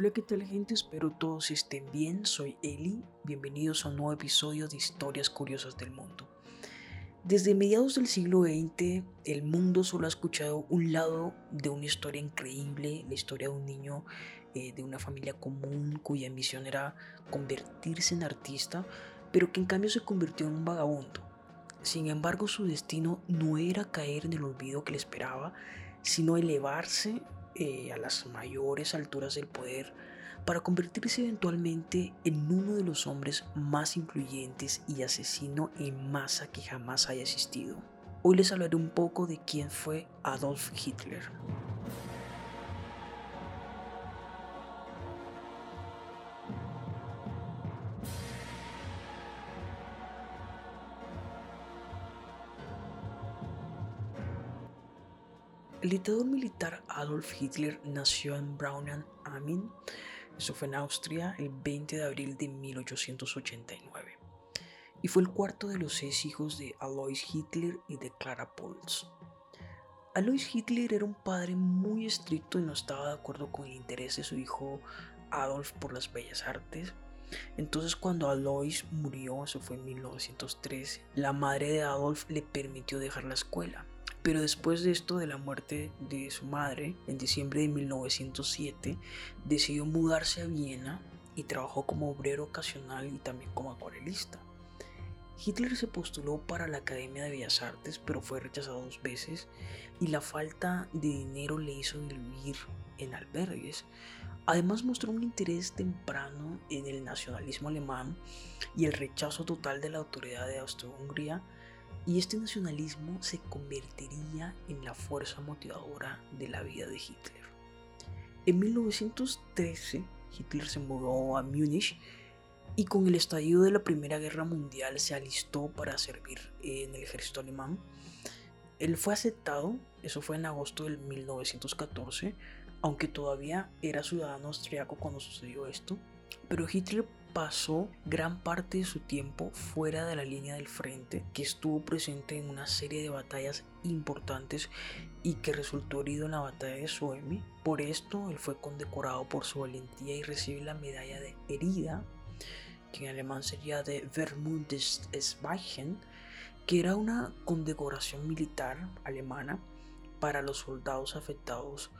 Hola, ¿qué tal gente? Espero todos estén bien. Soy Eli. Bienvenidos a un nuevo episodio de Historias Curiosas del Mundo. Desde mediados del siglo XX, el mundo solo ha escuchado un lado de una historia increíble, la historia de un niño eh, de una familia común cuya ambición era convertirse en artista, pero que en cambio se convirtió en un vagabundo. Sin embargo, su destino no era caer en el olvido que le esperaba, sino elevarse eh, a las mayores alturas del poder para convertirse eventualmente en uno de los hombres más influyentes y asesino en masa que jamás haya existido. Hoy les hablaré un poco de quién fue Adolf Hitler. El dictador militar Adolf Hitler nació en Braunau am Main, eso fue en Austria, el 20 de abril de 1889, y fue el cuarto de los seis hijos de Alois Hitler y de Clara Polz. Alois Hitler era un padre muy estricto y no estaba de acuerdo con el interés de su hijo Adolf por las bellas artes. Entonces cuando Alois murió, eso fue en 1913, la madre de Adolf le permitió dejar la escuela pero después de esto, de la muerte de su madre, en diciembre de 1907, decidió mudarse a Viena y trabajó como obrero ocasional y también como acuarelista. Hitler se postuló para la Academia de Bellas Artes, pero fue rechazado dos veces y la falta de dinero le hizo vivir en albergues. Además mostró un interés temprano en el nacionalismo alemán y el rechazo total de la autoridad de Austria-Hungría y este nacionalismo se convertiría en la fuerza motivadora de la vida de Hitler. En 1913, Hitler se mudó a Múnich y con el estallido de la Primera Guerra Mundial se alistó para servir en el ejército alemán. Él fue aceptado, eso fue en agosto del 1914, aunque todavía era ciudadano austriaco cuando sucedió esto, pero Hitler pasó gran parte de su tiempo fuera de la línea del frente, que estuvo presente en una serie de batallas importantes y que resultó herido en la batalla de Somme. Por esto, él fue condecorado por su valentía y recibe la medalla de herida, que en alemán sería de Vermundesweichen, que era una condecoración militar alemana para los soldados afectados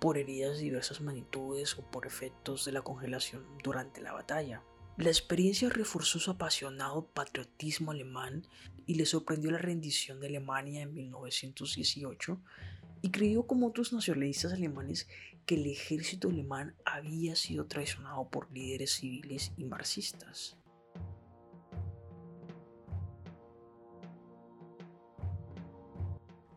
por heridas de diversas magnitudes o por efectos de la congelación durante la batalla. La experiencia reforzó su apasionado patriotismo alemán y le sorprendió la rendición de Alemania en 1918 y creyó como otros nacionalistas alemanes que el ejército alemán había sido traicionado por líderes civiles y marxistas.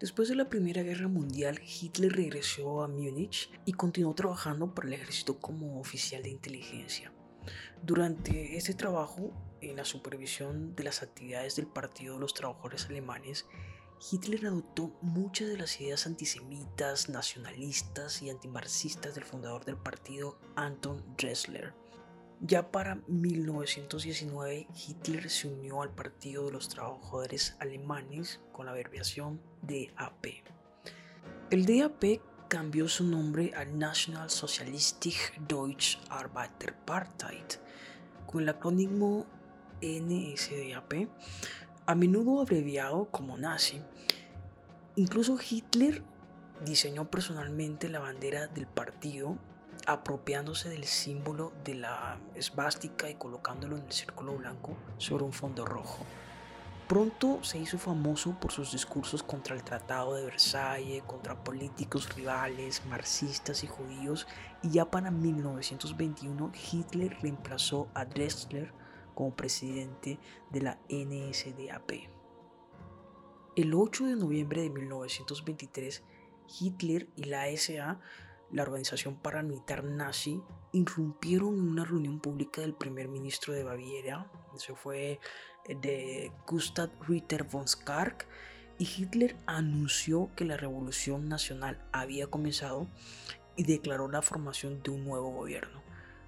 Después de la Primera Guerra Mundial, Hitler regresó a Múnich y continuó trabajando para el ejército como oficial de inteligencia. Durante este trabajo, en la supervisión de las actividades del Partido de los Trabajadores Alemanes, Hitler adoptó muchas de las ideas antisemitas, nacionalistas y antimarxistas del fundador del partido, Anton Dressler. Ya para 1919, Hitler se unió al Partido de los Trabajadores Alemanes con la abreviación DAP. El DAP cambió su nombre al National Socialistische Deutsche Arbeiterpartei, con el acrónimo NSDAP, a menudo abreviado como nazi. Incluso Hitler diseñó personalmente la bandera del partido, apropiándose del símbolo de la esvástica y colocándolo en el círculo blanco sobre un fondo rojo. Pronto se hizo famoso por sus discursos contra el Tratado de Versalles, contra políticos rivales, marxistas y judíos, y ya para 1921 Hitler reemplazó a Drexler como presidente de la NSDAP. El 8 de noviembre de 1923, Hitler y la SA, la organización paramilitar nazi, irrumpieron en una reunión pública del primer ministro de Baviera, eso fue de Gustav Ritter von Skark y Hitler anunció que la revolución nacional había comenzado y declaró la formación de un nuevo gobierno.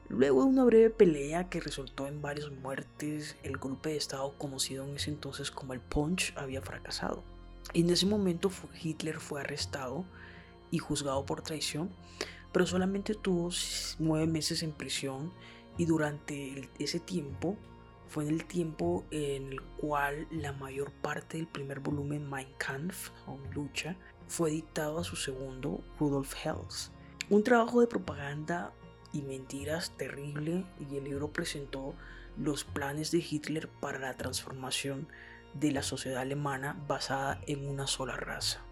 Luego de una breve pelea que resultó en varias muertes, el golpe de Estado conocido en ese entonces como el Punch había fracasado. En ese momento Hitler fue arrestado y juzgado por traición, pero solamente tuvo nueve meses en prisión y durante ese tiempo fue en el tiempo en el cual la mayor parte del primer volumen Mein Kampf, o Lucha, fue dictado a su segundo, Rudolf Hess. Un trabajo de propaganda y mentiras terrible y el libro presentó los planes de Hitler para la transformación de la sociedad alemana basada en una sola raza.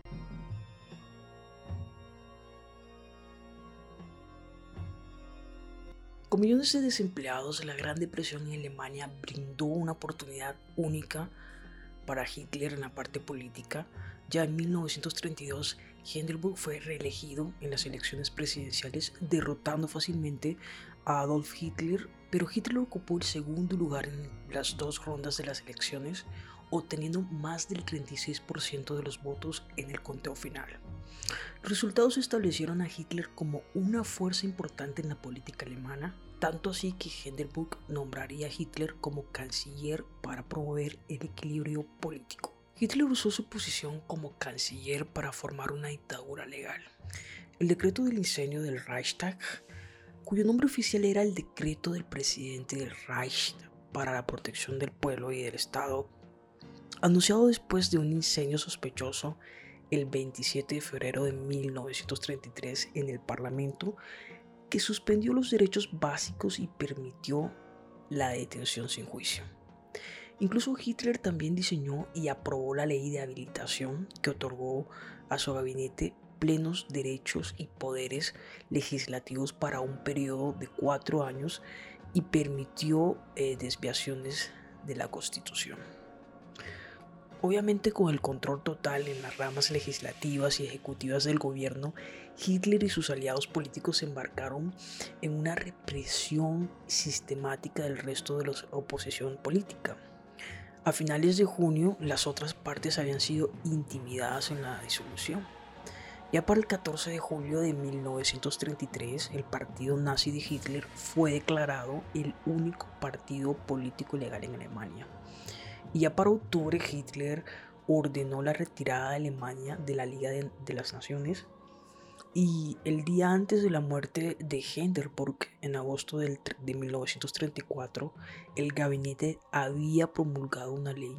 Millones de desempleados, la Gran Depresión en Alemania brindó una oportunidad única para Hitler en la parte política. Ya en 1932, Hindenburg fue reelegido en las elecciones presidenciales, derrotando fácilmente a Adolf Hitler, pero Hitler ocupó el segundo lugar en las dos rondas de las elecciones, obteniendo más del 36% de los votos en el conteo final. Los resultados establecieron a Hitler como una fuerza importante en la política alemana, tanto así que Hindenburg nombraría a Hitler como canciller para promover el equilibrio político. Hitler usó su posición como canciller para formar una dictadura legal. El decreto del incendio del Reichstag, cuyo nombre oficial era el decreto del presidente del Reich para la protección del pueblo y del Estado, anunciado después de un incendio sospechoso el 27 de febrero de 1933 en el Parlamento, que suspendió los derechos básicos y permitió la detención sin juicio. Incluso Hitler también diseñó y aprobó la ley de habilitación que otorgó a su gabinete plenos derechos y poderes legislativos para un periodo de cuatro años y permitió eh, desviaciones de la Constitución. Obviamente con el control total en las ramas legislativas y ejecutivas del gobierno, Hitler y sus aliados políticos se embarcaron en una represión sistemática del resto de la oposición política. A finales de junio, las otras partes habían sido intimidadas en la disolución. Ya para el 14 de julio de 1933, el partido nazi de Hitler fue declarado el único partido político legal en Alemania. Ya para octubre Hitler ordenó la retirada de Alemania de la Liga de, las Naciones y el día antes de la muerte de Hindenburg, en agosto de 1934, el gabinete había promulgado una ley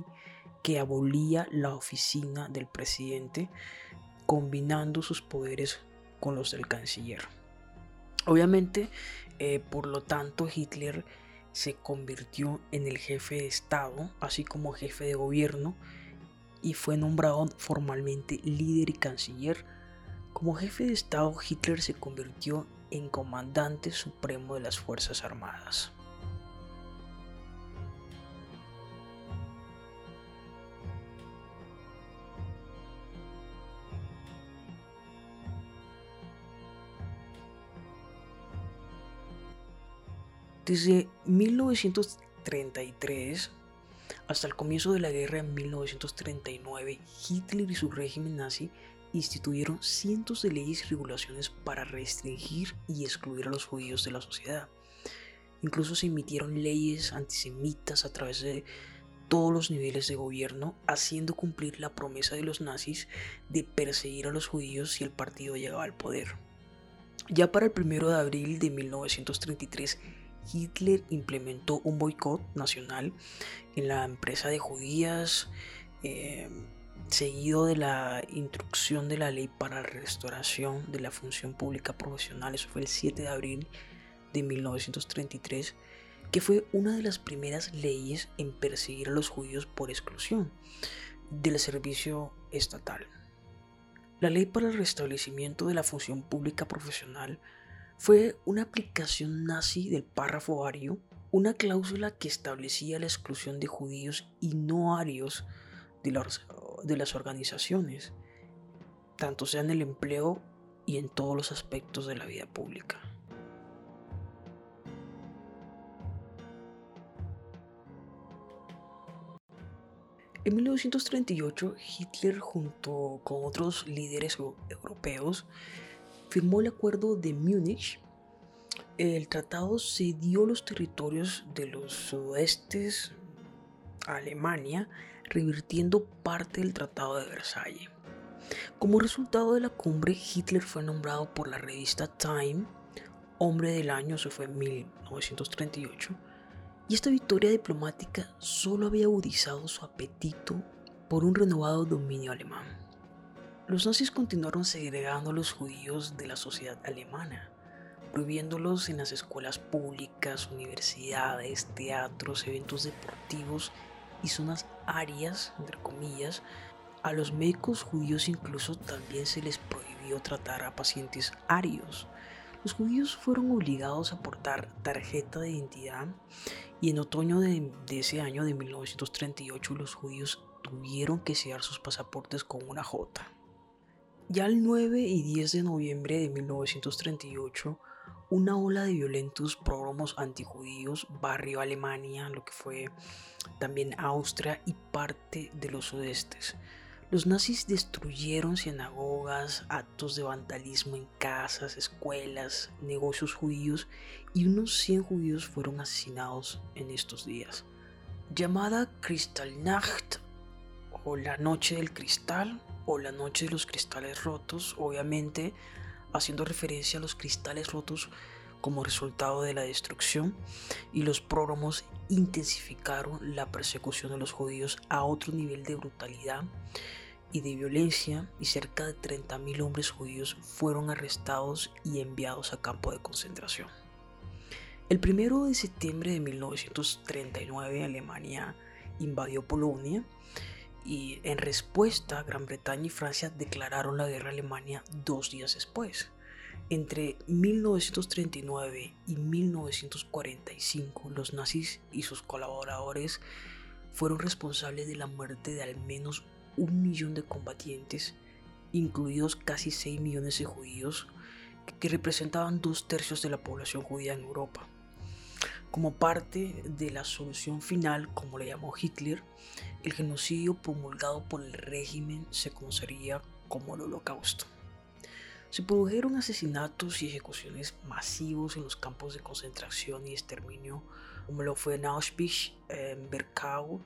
que abolía la oficina del presidente, combinando sus poderes con los del canciller. Obviamente, eh, por lo tanto, Hitler se convirtió en el jefe de Estado, así como jefe de gobierno, y fue nombrado formalmente líder y canciller. Como jefe de Estado, Hitler se convirtió en comandante supremo de las Fuerzas Armadas. Desde 1933 hasta el comienzo de la guerra en 1939, Hitler y su régimen nazi instituyeron cientos de leyes y regulaciones para restringir y excluir a los judíos de la sociedad. Incluso se emitieron leyes antisemitas a través de todos los niveles de gobierno, haciendo cumplir la promesa de los nazis de perseguir a los judíos si el partido llegaba al poder. Ya para el 1 de abril de 1933, Hitler implementó un boicot nacional en la empresa de judías, eh, seguido de la instrucción de la ley para la restauración de la función pública profesional. Eso fue el 7 de abril de 1933, que fue una de las primeras leyes en perseguir a los judíos por exclusión del servicio estatal. La ley para el restablecimiento de la función pública profesional fue una aplicación nazi del párrafo ario, una cláusula que establecía la exclusión de judíos y no arios de, las organizaciones, tanto sea en el empleo y en todos los aspectos de la vida pública. En 1938, Hitler junto con otros líderes europeos firmó el Acuerdo de Múnich. El tratado cedió los territorios de los sudestes a Alemania, revirtiendo parte del Tratado de Versalles. Como resultado de la cumbre, Hitler fue nombrado por la revista Time Hombre del Año, eso fue en 1938, y esta victoria diplomática solo había agudizado su apetito por un renovado dominio alemán. Los nazis continuaron segregando a los judíos de la sociedad alemana, prohibiéndolos en las escuelas públicas, universidades, teatros, eventos deportivos y zonas arias, entre comillas, a los médicos judíos incluso también se les prohibió tratar a pacientes arios. Los judíos fueron obligados a portar tarjeta de identidad y en otoño de, ese año de 1938 los judíos tuvieron que sellar sus pasaportes con una J. Ya el 9 y 10 de noviembre de 1938, una ola de violentos progromos antijudíos barrió Alemania, lo que fue también Austria y parte de los sudestes. Los nazis destruyeron sinagogas, actos de vandalismo en casas, escuelas, negocios judíos y unos 100 judíos fueron asesinados en estos días. Llamada Kristallnacht o la noche del cristal o la noche de los cristales rotos, obviamente haciendo referencia a los cristales rotos como resultado de la destrucción y los prógromos intensificaron la persecución de los judíos a otro nivel de brutalidad y de violencia y cerca de 30.000 hombres judíos fueron arrestados y enviados a campo de concentración. El 1 de septiembre de 1939 Alemania invadió Polonia y en respuesta Gran Bretaña y Francia declararon la guerra a Alemania dos días después. Entre 1939 y 1945 los nazis y sus colaboradores fueron responsables de la muerte de al menos un millón de combatientes, incluidos casi 6 millones de judíos, que representaban dos tercios de la población judía en Europa. Como parte de la solución final, como le llamó Hitler, el genocidio promulgado por el régimen se conocería como el holocausto. Se produjeron asesinatos y ejecuciones masivos en los campos de concentración y exterminio, como lo fue en Auschwitz, Berkau,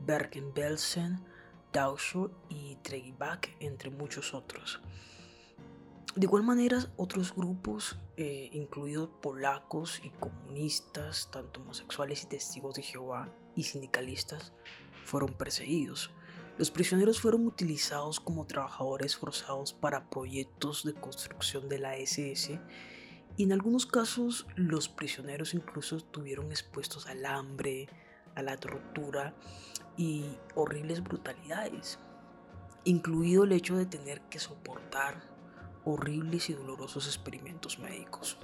Bergen-Belsen, Dachau y Tregibak, entre muchos otros. De igual manera, otros grupos, eh, incluidos polacos y comunistas, tanto homosexuales y testigos de Jehová y sindicalistas, fueron perseguidos. Los prisioneros fueron utilizados como trabajadores forzados para proyectos de construcción de la SS y en algunos casos los prisioneros incluso estuvieron expuestos al hambre, a la tortura y horribles brutalidades, incluido el hecho de tener que soportar horribles y dolorosos experimentos médicos.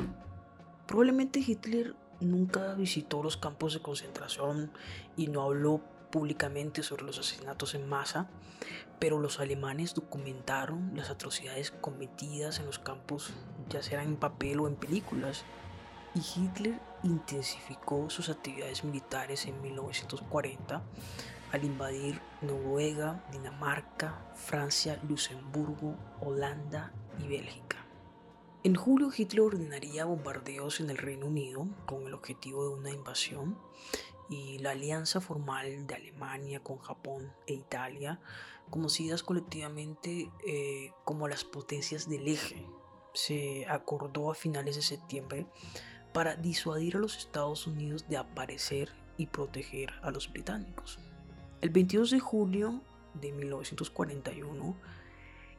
Probablemente Hitler nunca visitó los campos de concentración y no habló públicamente sobre los asesinatos en masa, pero los alemanes documentaron las atrocidades cometidas en los campos, ya sea en papel o en películas, y Hitler intensificó sus actividades militares en 1940 al invadir Noruega, Dinamarca, Francia, Luxemburgo, Holanda y Bélgica. En julio Hitler ordenaría bombardeos en el Reino Unido con el objetivo de una invasión y la alianza formal de Alemania con Japón e Italia, conocidas colectivamente eh, como las potencias del eje, se acordó a finales de septiembre para disuadir a los Estados Unidos de aparecer y proteger a los británicos. El 22 de julio de 1941,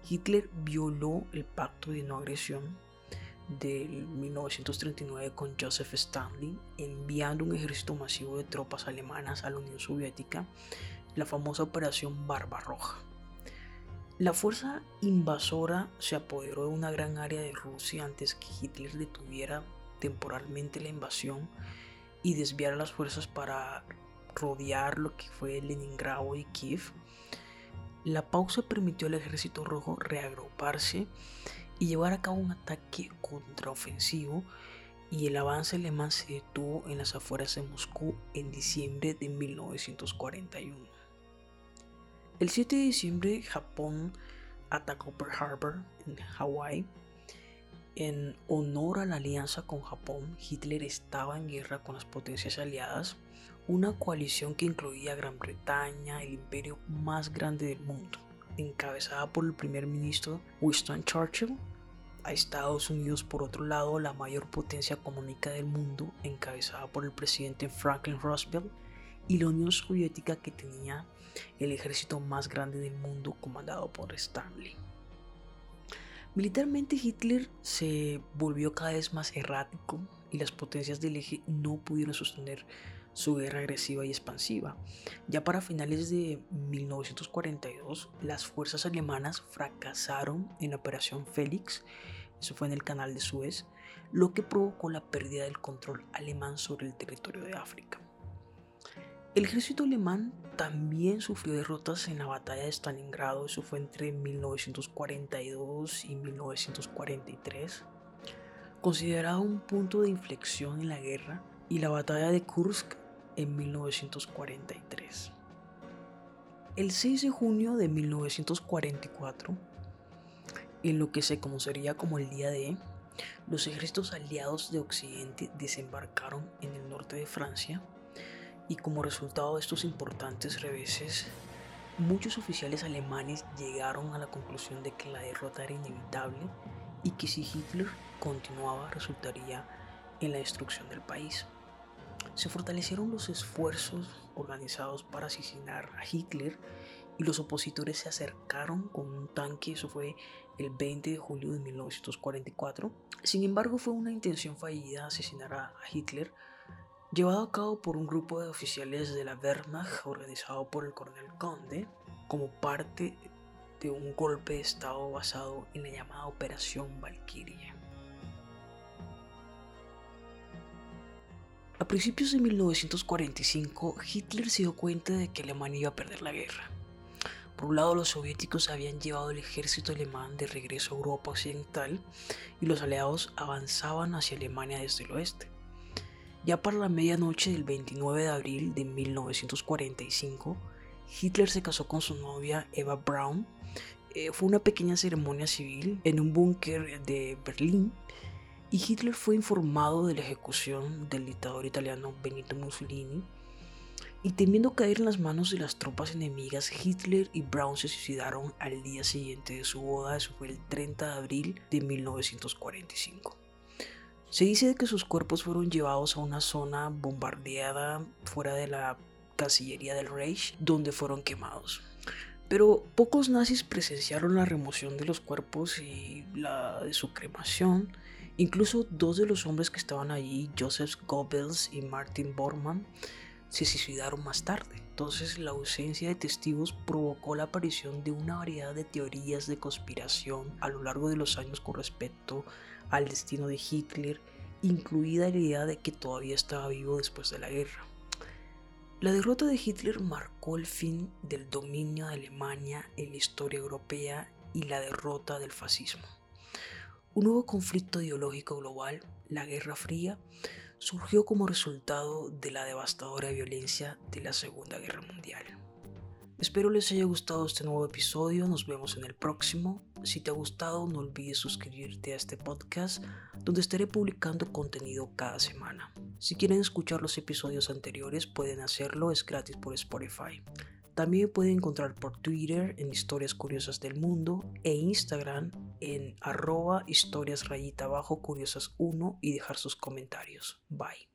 Hitler violó el pacto de no agresión del 1939 con Joseph Stanley, enviando un ejército masivo de tropas alemanas a la Unión Soviética, la famosa Operación Barbarroja. La fuerza invasora se apoderó de una gran área de Rusia antes que Hitler detuviera temporalmente la invasión y desviara las fuerzas para rodear lo que fue Leningrado y Kiev. La pausa permitió al ejército rojo reagruparse y llevar a cabo un ataque contraofensivo y el avance alemán se detuvo en las afueras de Moscú en diciembre de 1941. El 7 de diciembre Japón atacó Pearl Harbor en Hawái en honor a la alianza con Japón, Hitler estaba en guerra con las potencias aliadas, una coalición que incluía Gran Bretaña, el imperio más grande del mundo, encabezada por el primer ministro Winston Churchill, a Estados Unidos por otro lado la mayor potencia económica del mundo encabezada por el presidente Franklin Roosevelt y la Unión Soviética que tenía el ejército más grande del mundo comandado por Stanley. Militarmente Hitler se volvió cada vez más errático y las potencias del eje no pudieron sostener su guerra agresiva y expansiva. Ya para finales de 1942, las fuerzas alemanas fracasaron en la Operación Félix, eso fue en el canal de Suez, lo que provocó la pérdida del control alemán sobre el territorio de África. El ejército alemán también sufrió derrotas en la batalla de Stalingrado, eso fue entre 1942 y 1943, considerado un punto de inflexión en la guerra, y la batalla de Kursk en 1943. El 6 de junio de 1944, en lo que se conocería como el Día D, los ejércitos aliados de Occidente desembarcaron en el norte de Francia y como resultado de estos importantes reveses, muchos oficiales alemanes llegaron a la conclusión de que la derrota era inevitable y que si Hitler continuaba resultaría en la destrucción del país. Se fortalecieron los esfuerzos organizados para asesinar a Hitler y los opositores se acercaron con un tanque, eso fue el 20 de julio de 1944. Sin embargo, fue una intención fallida asesinar a Hitler llevado a cabo por un grupo de oficiales de la Wehrmacht organizado por el coronel Conde como parte de un golpe de estado basado en la llamada Operación Valkyrie. A principios de 1945, Hitler se dio cuenta de que Alemania iba a perder la guerra. Por un lado, los soviéticos habían llevado el ejército alemán de regreso a Europa Occidental y los aliados avanzaban hacia Alemania desde el oeste. Ya para la medianoche del 29 de abril de 1945, Hitler se casó con su novia Eva Braun. Eh, fue una pequeña ceremonia civil en un búnker de Berlín y Hitler fue informado de la ejecución del dictador italiano Benito Mussolini. Y temiendo caer en las manos de las tropas enemigas, Hitler y Braun se suicidaron al día siguiente de su boda, eso fue el 30 de abril de 1945. Se dice que sus cuerpos fueron llevados a una zona bombardeada fuera de la Cancillería del Reich, donde fueron quemados. Pero pocos nazis presenciaron la remoción de los cuerpos y la de su cremación. Incluso dos de los hombres que estaban allí, Joseph Goebbels y Martin Bormann, se suicidaron más tarde. Entonces la ausencia de testigos provocó la aparición de una variedad de teorías de conspiración a lo largo de los años con respecto al destino de Hitler, incluida la idea de que todavía estaba vivo después de la guerra. La derrota de Hitler marcó el fin del dominio de Alemania en la historia europea y la derrota del fascismo. Un nuevo conflicto ideológico global, la Guerra Fría, surgió como resultado de la devastadora violencia de la Segunda Guerra Mundial. Espero les haya gustado este nuevo episodio, nos vemos en el próximo. Si te ha gustado, no olvides suscribirte a este podcast, donde estaré publicando contenido cada semana. Si quieren escuchar los episodios anteriores, pueden hacerlo, es gratis por Spotify. También me pueden encontrar por Twitter en Historias Curiosas del Mundo e Instagram en arroba historias rayita abajo curiosas 1 y dejar sus comentarios. Bye.